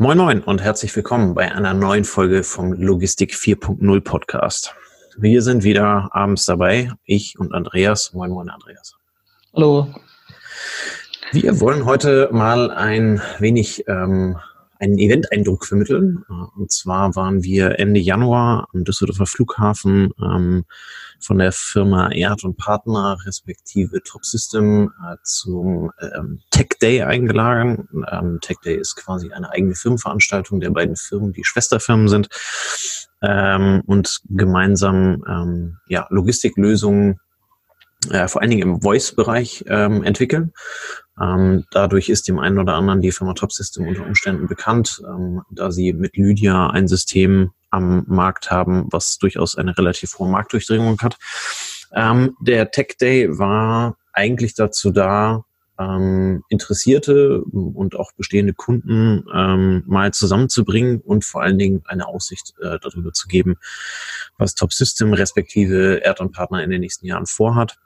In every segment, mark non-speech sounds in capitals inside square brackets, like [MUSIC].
Moin Moin und herzlich willkommen bei einer neuen Folge vom Logistik 4.0 Podcast. Wir sind wieder abends dabei, ich und Andreas. Moin Moin Andreas. Hallo. Wir wollen heute mal ein wenig ähm, einen Event-Eindruck vermitteln. Und zwar waren wir Ende Januar am Düsseldorfer Flughafen ähm, von der Firma Erd und Partner respektive Top System äh, zum ähm, Tech Day eingeladen. Ähm, Tech Day ist quasi eine eigene Firmenveranstaltung der beiden Firmen, die Schwesterfirmen sind ähm, und gemeinsam ähm, ja, Logistiklösungen äh, vor allen Dingen im Voice-Bereich ähm, entwickeln. Ähm, dadurch ist dem einen oder anderen die Firma Top System unter Umständen bekannt, ähm, da sie mit Lydia ein System am Markt haben, was durchaus eine relativ hohe Marktdurchdringung hat. Ähm, der Tech Day war eigentlich dazu da, ähm, Interessierte und auch bestehende Kunden ähm, mal zusammenzubringen und vor allen Dingen eine Aussicht äh, darüber zu geben, was Top System respektive Erd und Partner in den nächsten Jahren vorhat.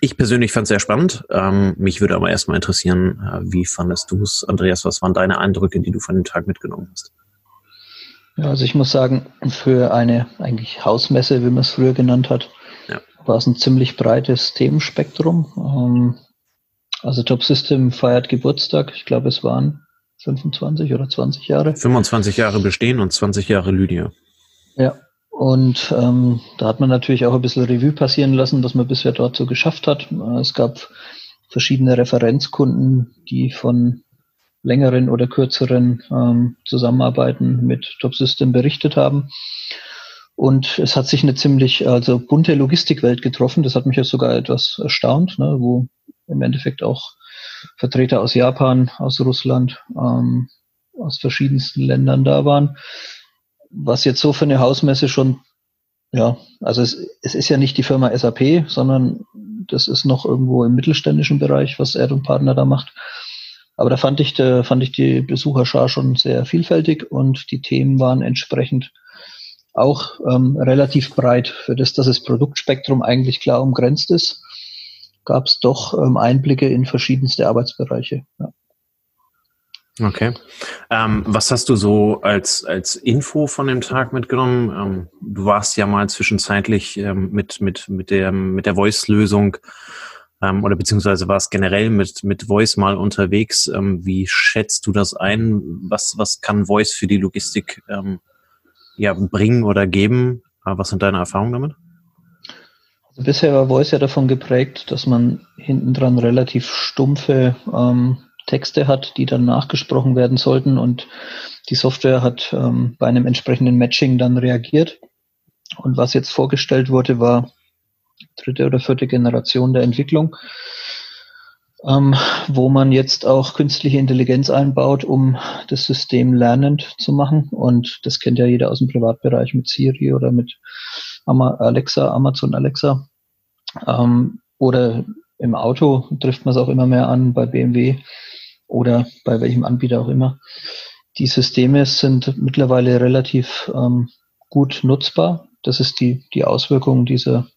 Ich persönlich fand es sehr spannend. Ähm, mich würde aber erstmal interessieren, äh, wie fandest du es, Andreas? Was waren deine Eindrücke, die du von dem Tag mitgenommen hast? Ja, also ich muss sagen, für eine eigentlich Hausmesse, wie man es früher genannt hat, ja. war es ein ziemlich breites Themenspektrum. Ähm, also Top System feiert Geburtstag. Ich glaube, es waren 25 oder 20 Jahre. 25 Jahre bestehen und 20 Jahre Lydia. Ja, und ähm, da hat man natürlich auch ein bisschen Revue passieren lassen, was man bisher dort so geschafft hat. Es gab verschiedene Referenzkunden, die von längeren oder kürzeren ähm, Zusammenarbeiten mit Top System berichtet haben. Und es hat sich eine ziemlich also bunte Logistikwelt getroffen. Das hat mich ja sogar etwas erstaunt, ne, wo im Endeffekt auch Vertreter aus Japan, aus Russland, ähm, aus verschiedensten Ländern da waren was jetzt so für eine Hausmesse schon, ja, also es, es ist ja nicht die Firma SAP, sondern das ist noch irgendwo im mittelständischen Bereich, was Erd und Partner da macht. Aber da fand ich, da fand ich die Besucherschar schon sehr vielfältig und die Themen waren entsprechend auch ähm, relativ breit. Für das, dass das Produktspektrum eigentlich klar umgrenzt ist, gab es doch ähm, Einblicke in verschiedenste Arbeitsbereiche. Ja. Okay. Ähm, was hast du so als, als Info von dem Tag mitgenommen? Ähm, du warst ja mal zwischenzeitlich ähm, mit, mit, mit der, mit der Voice-Lösung ähm, oder beziehungsweise warst generell mit, mit Voice mal unterwegs. Ähm, wie schätzt du das ein? Was, was kann Voice für die Logistik ähm, ja, bringen oder geben? Äh, was sind deine Erfahrungen damit? Also bisher war Voice ja davon geprägt, dass man hinten dran relativ stumpfe Texte hat, die dann nachgesprochen werden sollten und die Software hat ähm, bei einem entsprechenden Matching dann reagiert. Und was jetzt vorgestellt wurde, war dritte oder vierte Generation der Entwicklung, ähm, wo man jetzt auch künstliche Intelligenz einbaut, um das System lernend zu machen. Und das kennt ja jeder aus dem Privatbereich mit Siri oder mit Alexa, Amazon Alexa. Ähm, oder im Auto trifft man es auch immer mehr an bei BMW oder bei welchem Anbieter auch immer. Die Systeme sind mittlerweile relativ ähm, gut nutzbar. Das ist die, die Auswirkung dieser,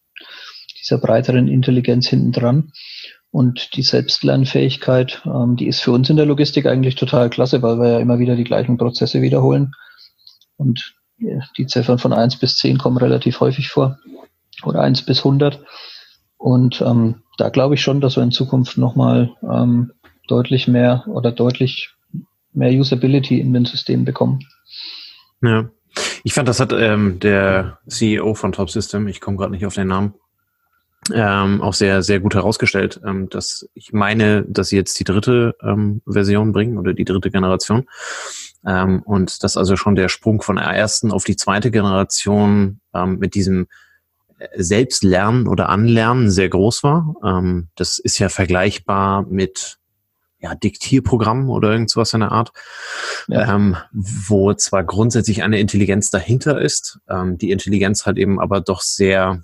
dieser breiteren Intelligenz hinten dran. Und die Selbstlernfähigkeit, ähm, die ist für uns in der Logistik eigentlich total klasse, weil wir ja immer wieder die gleichen Prozesse wiederholen. Und die Ziffern von 1 bis 10 kommen relativ häufig vor. Oder 1 bis 100. Und ähm, da glaube ich schon, dass wir in Zukunft nochmal ähm, deutlich mehr oder deutlich mehr Usability in den Systemen bekommen. Ja. Ich fand, das hat ähm, der CEO von Top System, ich komme gerade nicht auf den Namen, ähm, auch sehr, sehr gut herausgestellt, ähm, dass ich meine, dass sie jetzt die dritte ähm, Version bringen oder die dritte Generation. Ähm, und dass also schon der Sprung von der ersten auf die zweite Generation ähm, mit diesem äh, Selbstlernen oder Anlernen sehr groß war. Ähm, das ist ja vergleichbar mit ja, Diktierprogramm oder irgendwas in der Art, ja. ähm, wo zwar grundsätzlich eine Intelligenz dahinter ist, ähm, die Intelligenz halt eben aber doch sehr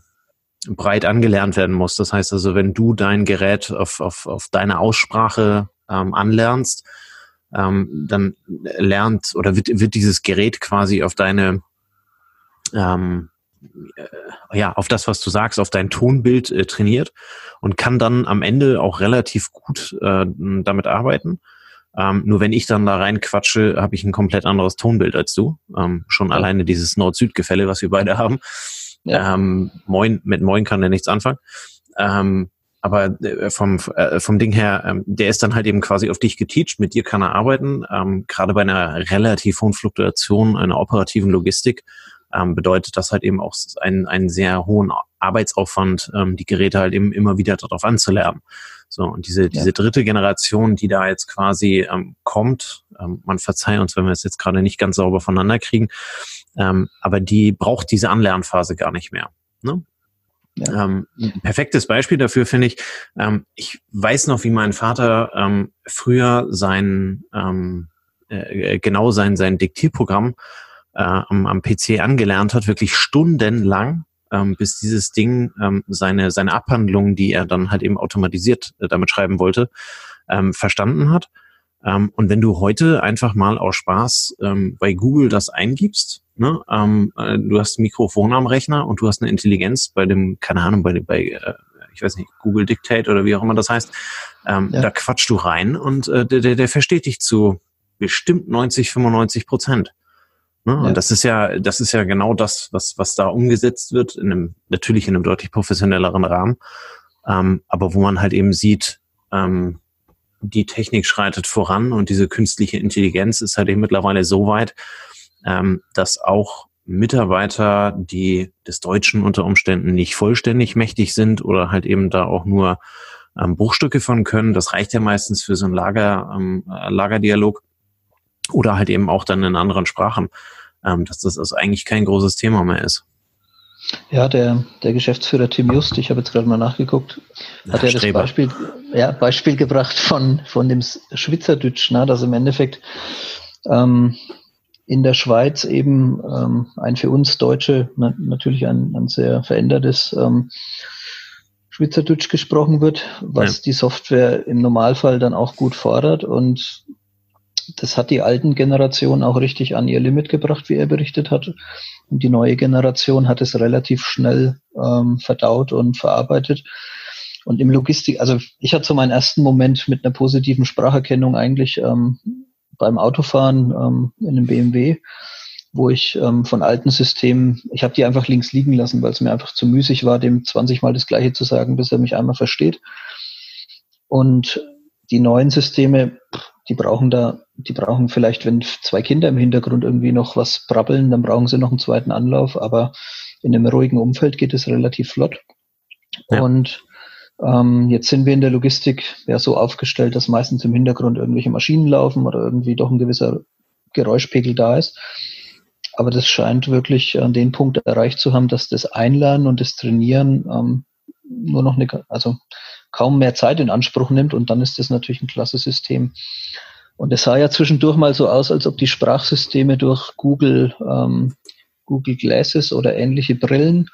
breit angelernt werden muss. Das heißt also, wenn du dein Gerät auf, auf, auf deine Aussprache ähm, anlernst, ähm, dann lernt oder wird, wird dieses Gerät quasi auf deine ähm, äh, ja, auf das, was du sagst, auf dein Tonbild äh, trainiert und kann dann am Ende auch relativ gut äh, damit arbeiten. Ähm, nur wenn ich dann da reinquatsche, habe ich ein komplett anderes Tonbild als du. Ähm, schon ja. alleine dieses Nord-Süd-Gefälle, was wir beide haben. Ja. Ähm, Moin, mit Moin kann er nichts anfangen. Ähm, aber äh, vom, äh, vom Ding her, ähm, der ist dann halt eben quasi auf dich geteacht, mit dir kann er arbeiten. Ähm, Gerade bei einer relativ hohen Fluktuation einer operativen Logistik ähm, bedeutet das halt eben auch einen, einen sehr hohen Arbeitsaufwand, ähm, die Geräte halt eben immer wieder darauf anzulernen. So, und diese, diese dritte Generation, die da jetzt quasi ähm, kommt, ähm, man verzeiht uns, wenn wir es jetzt gerade nicht ganz sauber voneinander kriegen, ähm, aber die braucht diese Anlernphase gar nicht mehr. Ne? Ja. Ähm, ein perfektes Beispiel dafür finde ich, ähm, ich weiß noch, wie mein Vater ähm, früher sein, ähm, äh, genau sein, sein Diktierprogramm äh, am, am PC angelernt hat, wirklich stundenlang, ähm, bis dieses Ding ähm, seine, seine Abhandlung, die er dann halt eben automatisiert äh, damit schreiben wollte, ähm, verstanden hat. Ähm, und wenn du heute einfach mal aus Spaß ähm, bei Google das eingibst, ne, ähm, äh, du hast ein Mikrofon am Rechner und du hast eine Intelligenz bei dem, keine Ahnung, bei, bei äh, ich weiß nicht, Google Dictate oder wie auch immer das heißt, ähm, ja. da quatschst du rein und äh, der, der, der versteht dich zu bestimmt 90, 95 Prozent. Ne? Ja. Und das ist ja, das ist ja genau das, was, was da umgesetzt wird, in einem, natürlich in einem deutlich professionelleren Rahmen, ähm, aber wo man halt eben sieht, ähm, die Technik schreitet voran und diese künstliche Intelligenz ist halt eben mittlerweile so weit, ähm, dass auch Mitarbeiter, die des Deutschen unter Umständen nicht vollständig mächtig sind oder halt eben da auch nur ähm, Bruchstücke von können, das reicht ja meistens für so einen Lager, ähm, Lagerdialog oder halt eben auch dann in anderen Sprachen, ähm, dass das also eigentlich kein großes Thema mehr ist. Ja, der, der Geschäftsführer Tim Just, ich habe jetzt gerade mal nachgeguckt, hat ja, ja das Beispiel, ja, Beispiel gebracht von, von dem Schwitzerdütsch, ne, dass im Endeffekt ähm, in der Schweiz eben ähm, ein für uns Deutsche na, natürlich ein, ein sehr verändertes ähm, Schweizerdeutsch gesprochen wird, was ja. die Software im Normalfall dann auch gut fordert und das hat die alten Generationen auch richtig an ihr Limit gebracht, wie er berichtet hat. Und die neue Generation hat es relativ schnell ähm, verdaut und verarbeitet. Und im Logistik, also ich hatte so meinen ersten Moment mit einer positiven Spracherkennung eigentlich ähm, beim Autofahren ähm, in einem BMW, wo ich ähm, von alten Systemen, ich habe die einfach links liegen lassen, weil es mir einfach zu müßig war, dem 20 Mal das Gleiche zu sagen, bis er mich einmal versteht. Und die neuen Systeme, die brauchen da, die brauchen vielleicht, wenn zwei Kinder im Hintergrund irgendwie noch was brabbeln, dann brauchen sie noch einen zweiten Anlauf, aber in einem ruhigen Umfeld geht es relativ flott. Ja. Und ähm, jetzt sind wir in der Logistik ja so aufgestellt, dass meistens im Hintergrund irgendwelche Maschinen laufen oder irgendwie doch ein gewisser Geräuschpegel da ist. Aber das scheint wirklich an den Punkt erreicht zu haben, dass das Einlernen und das Trainieren ähm, nur noch eine, also kaum mehr Zeit in Anspruch nimmt und dann ist das natürlich ein klasse System. Und es sah ja zwischendurch mal so aus, als ob die Sprachsysteme durch Google, ähm, Google Glasses oder ähnliche Brillen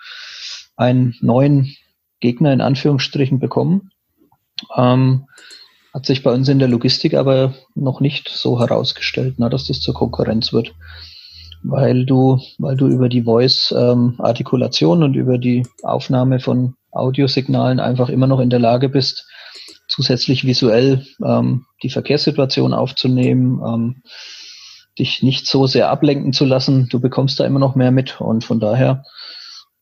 einen neuen Gegner in Anführungsstrichen bekommen. Ähm, hat sich bei uns in der Logistik aber noch nicht so herausgestellt, na, dass das zur Konkurrenz wird. Weil du, weil du über die Voice-Artikulation ähm, und über die Aufnahme von Audiosignalen einfach immer noch in der Lage bist, zusätzlich visuell ähm, die Verkehrssituation aufzunehmen, ähm, dich nicht so sehr ablenken zu lassen. Du bekommst da immer noch mehr mit und von daher,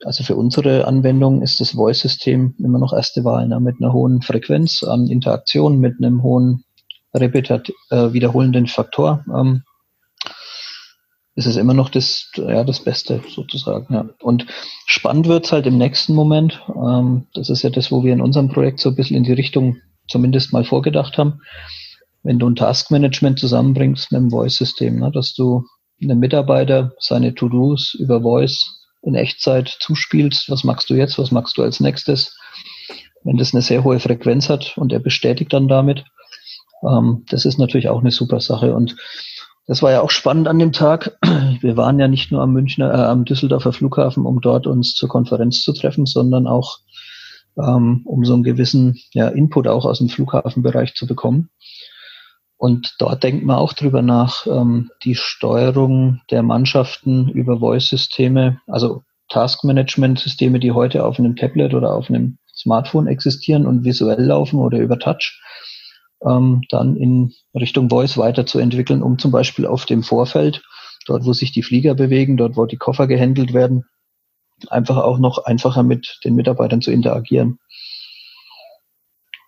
also für unsere Anwendung ist das Voice-System immer noch erste Wahl ne, mit einer hohen Frequenz an Interaktion, mit einem hohen repetat äh, wiederholenden Faktor. Ähm, ist es immer noch das, ja, das Beste sozusagen. Ja. Und spannend wird's halt im nächsten Moment. Ähm, das ist ja das, wo wir in unserem Projekt so ein bisschen in die Richtung zumindest mal vorgedacht haben. Wenn du ein Taskmanagement zusammenbringst mit dem Voice-System, ne, dass du einem Mitarbeiter seine To-Dos über Voice in Echtzeit zuspielst, was machst du jetzt, was machst du als nächstes, wenn das eine sehr hohe Frequenz hat und er bestätigt dann damit, ähm, das ist natürlich auch eine super Sache und das war ja auch spannend an dem Tag. [CLEARS THROAT] Wir waren ja nicht nur am Münchner, äh, am Düsseldorfer Flughafen, um dort uns zur Konferenz zu treffen, sondern auch ähm, um so einen gewissen ja, Input auch aus dem Flughafenbereich zu bekommen. Und dort denkt man auch drüber nach, ähm, die Steuerung der Mannschaften über Voice-Systeme, also Task-Management-Systeme, die heute auf einem Tablet oder auf einem Smartphone existieren und visuell laufen oder über Touch ähm, dann in Richtung Voice weiterzuentwickeln, um zum Beispiel auf dem Vorfeld, dort wo sich die Flieger bewegen, dort wo die Koffer gehandelt werden, einfach auch noch einfacher mit den Mitarbeitern zu interagieren.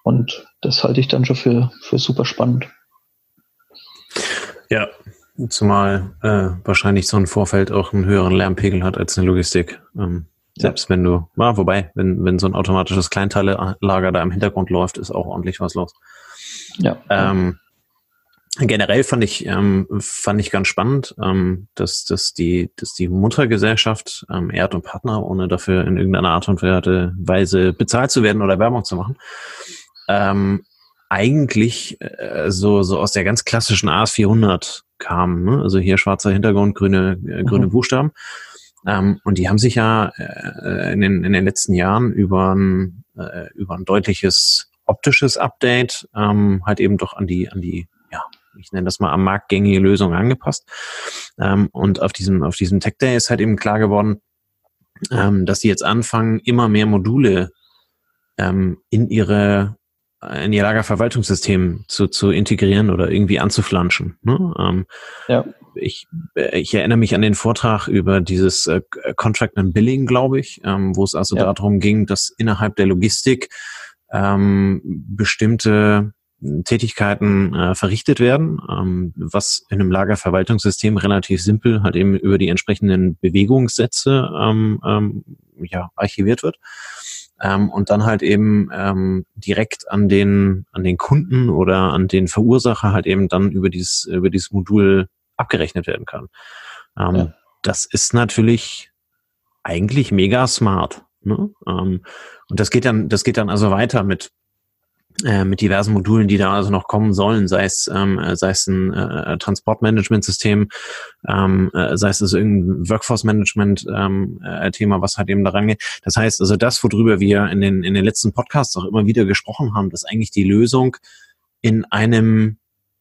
Und das halte ich dann schon für, für super spannend. Ja, zumal äh, wahrscheinlich so ein Vorfeld auch einen höheren Lärmpegel hat als eine Logistik. Ähm, selbst ja. wenn du, ja, wobei, wenn, wenn so ein automatisches Kleinteile-Lager da im Hintergrund läuft, ist auch ordentlich was los. Ja. Ähm, generell fand ich, ähm, fand ich ganz spannend, ähm, dass, dass, die, dass die Muttergesellschaft ähm, Erd und Partner, ohne dafür in irgendeiner Art und Weise bezahlt zu werden oder Werbung zu machen, ähm, eigentlich äh, so, so aus der ganz klassischen AS400 kam. Ne? Also hier schwarzer Hintergrund, grüne, äh, grüne mhm. Buchstaben. Ähm, und die haben sich ja äh, in, den, in den letzten Jahren über ein, äh, über ein deutliches optisches Update ähm, halt eben doch an die, an die, ja, ich nenne das mal am marktgängige Lösung angepasst. Ähm, und auf diesem, auf diesem Tech Day ist halt eben klar geworden, ähm, dass sie jetzt anfangen, immer mehr Module ähm, in ihre in ihr Lagerverwaltungssystem zu, zu integrieren oder irgendwie anzuflanschen. Ne? Ähm, ja. ich, äh, ich erinnere mich an den Vortrag über dieses äh, Contract and Billing, glaube ich, ähm, wo es also ja. darum ging, dass innerhalb der Logistik ähm, bestimmte Tätigkeiten äh, verrichtet werden, ähm, was in einem Lagerverwaltungssystem relativ simpel halt eben über die entsprechenden Bewegungssätze ähm, ähm, ja, archiviert wird ähm, und dann halt eben ähm, direkt an den an den Kunden oder an den Verursacher halt eben dann über dieses über dieses Modul abgerechnet werden kann. Ähm, ja. Das ist natürlich eigentlich mega smart. Ne? Ähm, und das geht dann das geht dann also weiter mit äh, mit diversen Modulen, die da also noch kommen sollen, sei es, ähm, sei es ein äh, Transportmanagementsystem, ähm, äh, sei es also irgendein Workforce-Management-Thema, ähm, äh, was halt eben da rangeht. Das heißt, also das, worüber wir in den, in den letzten Podcasts auch immer wieder gesprochen haben, dass eigentlich die Lösung in einem,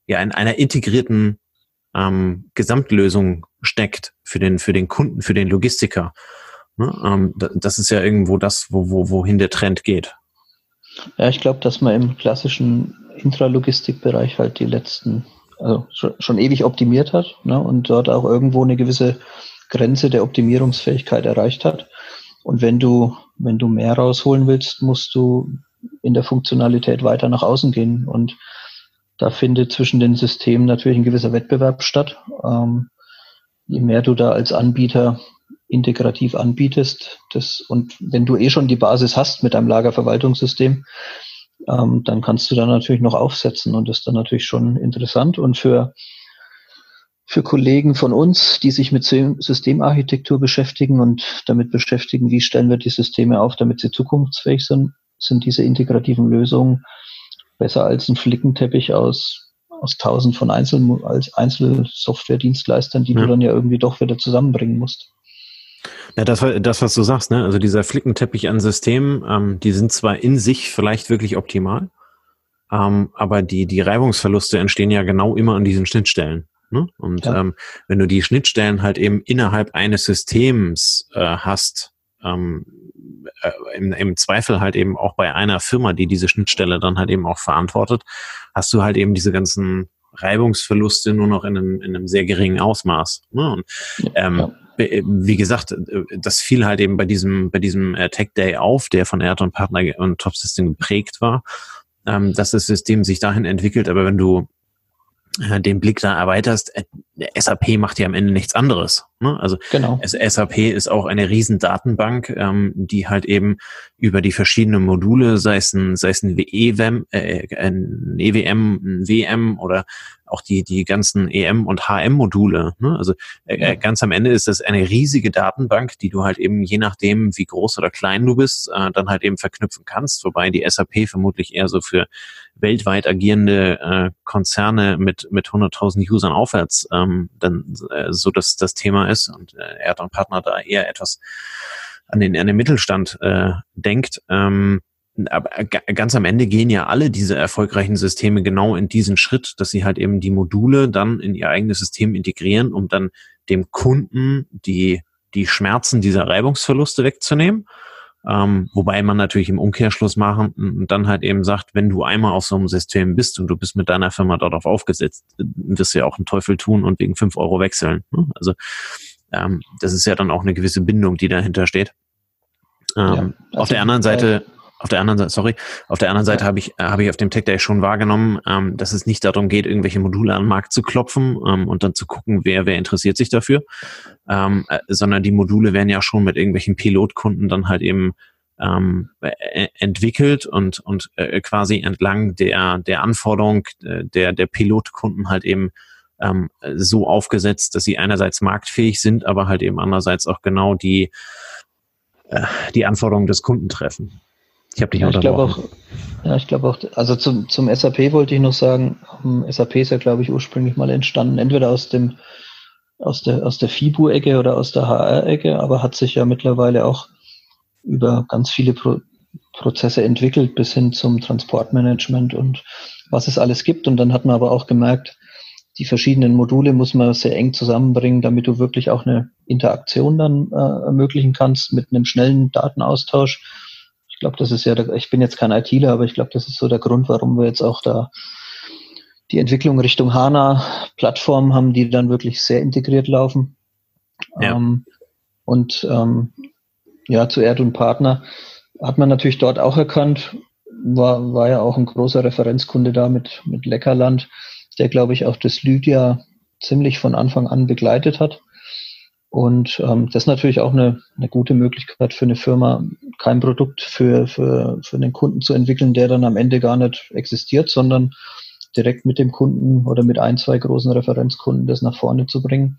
ja, in einer integrierten ähm, Gesamtlösung steckt für den, für den Kunden, für den Logistiker. Ne? Ähm, das ist ja irgendwo das, wo, wo, wohin der Trend geht. Ja, ich glaube, dass man im klassischen Intralogistikbereich halt die letzten, also schon, ewig optimiert hat ne, und dort auch irgendwo eine gewisse Grenze der Optimierungsfähigkeit erreicht hat. Und wenn du, wenn du mehr rausholen willst, musst du in der Funktionalität weiter nach außen gehen. Und da findet zwischen den Systemen natürlich ein gewisser Wettbewerb statt. Ähm, je mehr du da als Anbieter integrativ anbietest. Das, und wenn du eh schon die Basis hast mit deinem Lagerverwaltungssystem, ähm, dann kannst du da natürlich noch aufsetzen und das ist dann natürlich schon interessant. Und für, für Kollegen von uns, die sich mit Systemarchitektur beschäftigen und damit beschäftigen, wie stellen wir die Systeme auf, damit sie zukunftsfähig sind, sind diese integrativen Lösungen besser als ein Flickenteppich aus, aus tausend von Einzel, als Einzelsoftware-Dienstleistern, die ja. du dann ja irgendwie doch wieder zusammenbringen musst. Ja, das, das, was du sagst, ne? Also dieser Flickenteppich an Systemen, ähm, die sind zwar in sich vielleicht wirklich optimal, ähm, aber die, die Reibungsverluste entstehen ja genau immer an diesen Schnittstellen. Ne? Und ja. ähm, wenn du die Schnittstellen halt eben innerhalb eines Systems äh, hast, ähm, äh, im, im Zweifel halt eben auch bei einer Firma, die diese Schnittstelle dann halt eben auch verantwortet, hast du halt eben diese ganzen Reibungsverluste nur noch in einem, in einem sehr geringen Ausmaß. Ne? Und, ähm, ja wie gesagt, äh, das fiel halt eben bei diesem, bei diesem äh, Tech Day auf, der von Erd und Partner und Top System geprägt war, ähm, dass das System sich dahin entwickelt. Aber wenn du den Blick da erweiterst, SAP macht ja am Ende nichts anderes. Ne? Also genau. SAP ist auch eine riesen Datenbank, ähm, die halt eben über die verschiedenen Module, sei es ein, sei es ein EWM, äh, ein EWM, ein WM oder auch die, die ganzen EM- und HM-Module. Ne? Also äh, ja. ganz am Ende ist das eine riesige Datenbank, die du halt eben je nachdem, wie groß oder klein du bist, äh, dann halt eben verknüpfen kannst, wobei die SAP vermutlich eher so für weltweit agierende äh, Konzerne mit, mit 100.000 Usern aufwärts ähm, dann äh, so das, das Thema ist und äh, er und Partner da eher etwas an den, an den Mittelstand äh, denkt. Ähm, aber ganz am Ende gehen ja alle diese erfolgreichen Systeme genau in diesen Schritt, dass sie halt eben die Module dann in ihr eigenes System integrieren, um dann dem Kunden die, die Schmerzen dieser Reibungsverluste wegzunehmen Ähm, wobei man natürlich im Umkehrschluss machen und dann halt eben sagt, wenn du einmal auf so einem System bist und du bist mit deiner Firma dort auf aufgesetzt, wirst du ja auch einen Teufel tun und wegen fünf Euro wechseln. Ne? Also ähm, das ist ja dann auch eine gewisse Bindung, die dahinter steht. Ähm, ja, also auf der anderen Seite auf der anderen Seite, sorry, auf der anderen Seite habe ich, äh, habe ich auf dem Tech Day schon wahrgenommen, ähm, dass es nicht darum geht, irgendwelche Module an den Markt zu klopfen ähm, und dann zu gucken, wer, wer interessiert sich dafür, ähm, äh, sondern die Module werden ja schon mit irgendwelchen Pilotkunden dann halt eben ähm, äh, entwickelt und, und äh, quasi entlang der, der Anforderung äh, der, der Pilotkunden halt eben ähm, so aufgesetzt, dass sie einerseits marktfähig sind, aber halt eben andererseits auch genau die, äh, die Anforderungen des Kunden treffen. Ich habe dich ja, ich glaube auch, ja, ich glaube auch, also zum, zum SAP wollte ich noch sagen, SAP ist ja, glaube ich, ursprünglich mal entstanden, entweder aus dem aus der, aus der FIBU-Ecke oder aus der HR-Ecke, aber hat sich ja mittlerweile auch über ganz viele Pro Prozesse entwickelt, bis hin zum Transportmanagement und was es alles gibt. Und dann hat man aber auch gemerkt, die verschiedenen Module muss man sehr eng zusammenbringen, damit du wirklich auch eine Interaktion dann äh, ermöglichen kannst mit einem schnellen Datenaustausch glaube, das ist ja, der, ich bin jetzt kein ITler, aber ich glaube, das ist so der Grund, warum wir jetzt auch da die Entwicklung Richtung HANA-Plattformen haben, die dann wirklich sehr integriert laufen. Ja. Ähm, und ähm, ja, zu Erd und Partner hat man natürlich dort auch erkannt, war, war ja auch ein großer Referenzkunde da mit, mit Leckerland, der, glaube ich, auch das Lydia ziemlich von Anfang an begleitet hat. Und ähm, das ist natürlich auch eine, eine gute Möglichkeit für eine Firma, kein Produkt für, für, für den Kunden zu entwickeln, der dann am Ende gar nicht existiert, sondern direkt mit dem Kunden oder mit ein, zwei großen Referenzkunden das nach vorne zu bringen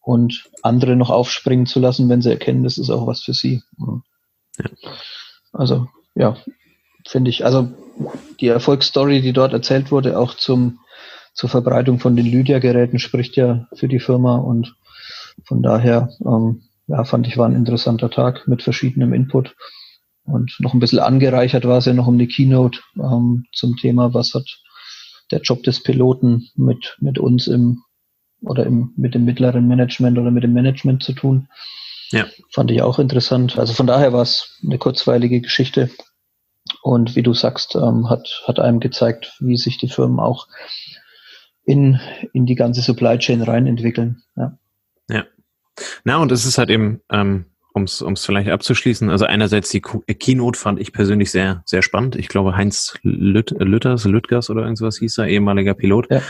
und andere noch aufspringen zu lassen, wenn sie erkennen, das ist auch was für sie. Ja. Also, ja, finde ich, also die Erfolgsstory, die dort erzählt wurde, auch zum, zur Verbreitung von den Lydia-Geräten spricht ja für die Firma und von daher, ähm, ja, fand ich, war ein interessanter Tag mit verschiedenem Input. Und noch ein bisschen angereichert war es ja noch um die Keynote ähm, zum Thema, was hat der Job des Piloten mit, mit uns im oder im, mit dem mittleren Management oder mit dem Management zu tun. Ja. Fand ich auch interessant. Also von daher war es eine kurzweilige Geschichte. Und wie du sagst, ähm, hat, hat einem gezeigt, wie sich die Firmen auch in, in die ganze Supply Chain rein entwickeln. Ja. Ja. Na, und es ist halt eben, ähm, um es vielleicht abzuschließen, also einerseits die äh, Keynote fand ich persönlich sehr, sehr spannend. Ich glaube, Heinz Lüt, Lütters, Lüttgers oder irgendwas hieß er, ehemaliger Pilot, ja.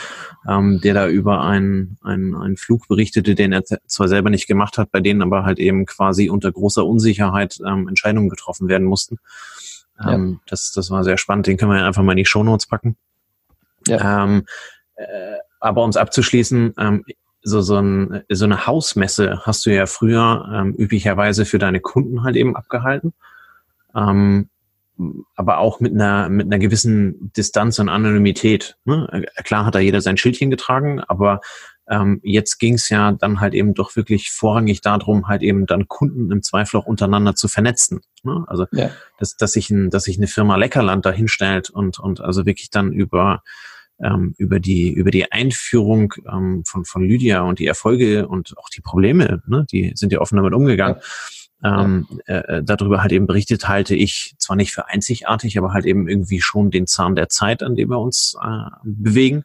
ähm, der da über einen, einen, einen Flug berichtete, den er zwar selber nicht gemacht hat, bei denen aber halt eben quasi unter großer Unsicherheit ähm, Entscheidungen getroffen werden mussten. Ähm, ja. das, das war sehr spannend. Den können wir einfach mal in die Shownotes packen. Ja. Ähm, äh, aber um es abzuschließen, ähm, so, so, ein, so eine Hausmesse hast du ja früher ähm, üblicherweise für deine Kunden halt eben abgehalten. Ähm, aber auch mit einer, mit einer gewissen Distanz und Anonymität. Ne? Klar hat da jeder sein Schildchen getragen, aber ähm, jetzt ging es ja dann halt eben doch wirklich vorrangig darum, halt eben dann Kunden im Zweifel auch untereinander zu vernetzen. Ne? Also ja. dass, dass sich ein, dass sich eine Firma Leckerland da hinstellt und, und also wirklich dann über ähm, über die über die Einführung ähm, von von Lydia und die Erfolge und auch die Probleme, ne, die sind ja offen damit umgegangen. Ja. Ähm, äh, darüber halt eben berichtet, halte ich zwar nicht für einzigartig, aber halt eben irgendwie schon den Zahn der Zeit, an dem wir uns äh, bewegen.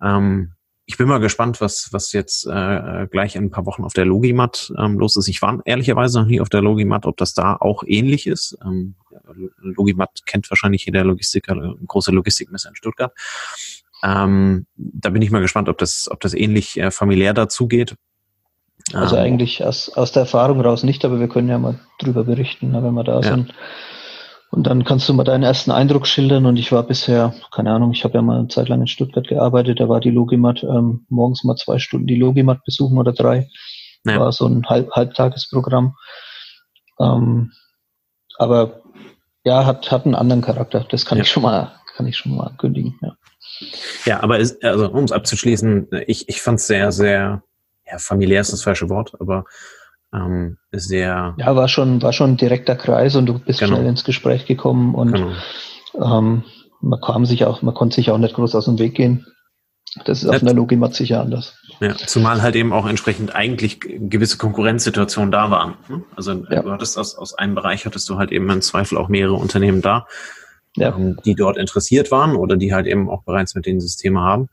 Ähm, ich bin mal gespannt, was, was jetzt äh, gleich in ein paar Wochen auf der Logimat ähm, los ist. Ich war ehrlicherweise noch nie auf der Logimat, ob das da auch ähnlich ist. Ähm, Logimat kennt wahrscheinlich jeder Logistiker, eine große Logistikmesse in Stuttgart. Ähm, da bin ich mal gespannt, ob das, ob das ähnlich äh, familiär dazugeht. Also ähm, eigentlich aus, aus der Erfahrung raus nicht, aber wir können ja mal drüber berichten, ne, wenn wir da ja. sind. Und dann kannst du mal deinen ersten Eindruck schildern. Und ich war bisher, keine Ahnung, ich habe ja mal eine Zeit lang in Stuttgart gearbeitet, da war die Logimat ähm, morgens mal zwei Stunden die Logimat besuchen oder drei. Ja. War so ein Halb Halbtagesprogramm. Ähm, aber ja, hat, hat einen anderen Charakter. Das kann ja. ich schon mal, kann ich schon mal kündigen, ja. Ja, aber es, also, um es abzuschließen, ich, ich fand es sehr, sehr, ja, familiär ist das falsche Wort, aber ähm, sehr. Ja, war schon, war schon ein direkter Kreis und du bist genau. schnell ins Gespräch gekommen und genau. ähm, man kam sich auch, man konnte sich auch nicht groß aus dem Weg gehen. Das ist auf einer Logimat sicher anders. Ja, zumal halt eben auch entsprechend eigentlich gewisse Konkurrenzsituationen da waren. Ne? Also ja. du hattest aus, aus einem Bereich hattest du halt eben im Zweifel auch mehrere Unternehmen da, ja. ähm, die dort interessiert waren oder die halt eben auch bereits mit den Systemen haben,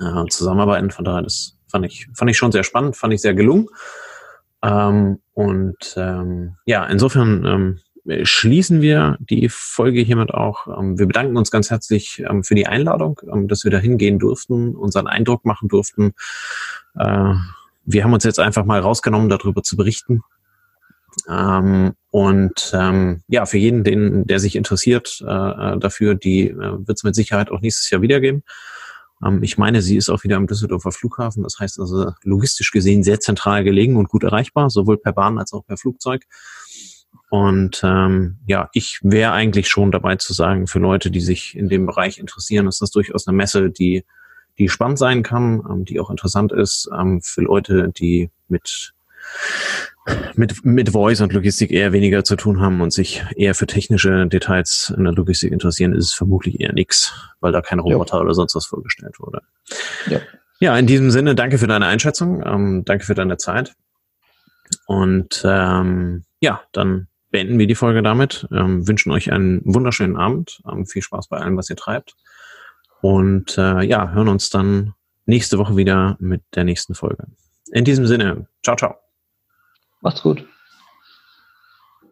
äh, zusammenarbeiten. Von daher, das fand ich, fand ich schon sehr spannend, fand ich sehr gelungen. Ähm, und ähm, ja, insofern ähm, schließen wir die Folge hiermit auch. Ähm, wir bedanken uns ganz herzlich ähm, für die Einladung, ähm, dass wir da hingehen durften, unseren Eindruck machen durften. Äh, wir haben uns jetzt einfach mal rausgenommen, darüber zu berichten. und ja, für jeden, den, der sich interessiert äh, dafür, die äh, wird es mit Sicherheit auch nächstes Jahr wieder geben. ich meine, sie ist auch wieder am Düsseldorfer Flughafen. Das heißt also logistisch gesehen sehr zentral gelegen und gut erreichbar, sowohl per Bahn als auch per Flugzeug. Und ähm, ja, ich wäre eigentlich schon dabei zu sagen, für Leute, die sich in dem Bereich interessieren, ist das durchaus eine Messe, die, die spannend sein kann, ähm, die auch interessant ist. Ähm, für Leute, die mit, mit, mit Voice und Logistik eher weniger zu tun haben und sich eher für technische Details in der Logistik interessieren, ist es vermutlich eher nix, weil da kein Roboter ja. oder sonst was vorgestellt wurde. Ja. ja, in diesem Sinne, danke für deine Einschätzung, ähm, danke für deine Zeit. Und ähm, ja, dann beenden wir die Folge damit. Ähm, wünschen euch einen wunderschönen Abend. Ähm, viel Spaß bei allem, was ihr treibt. Und äh, ja, hören uns dann nächste Woche wieder mit der nächsten Folge. In diesem Sinne, ciao, ciao. Macht's gut.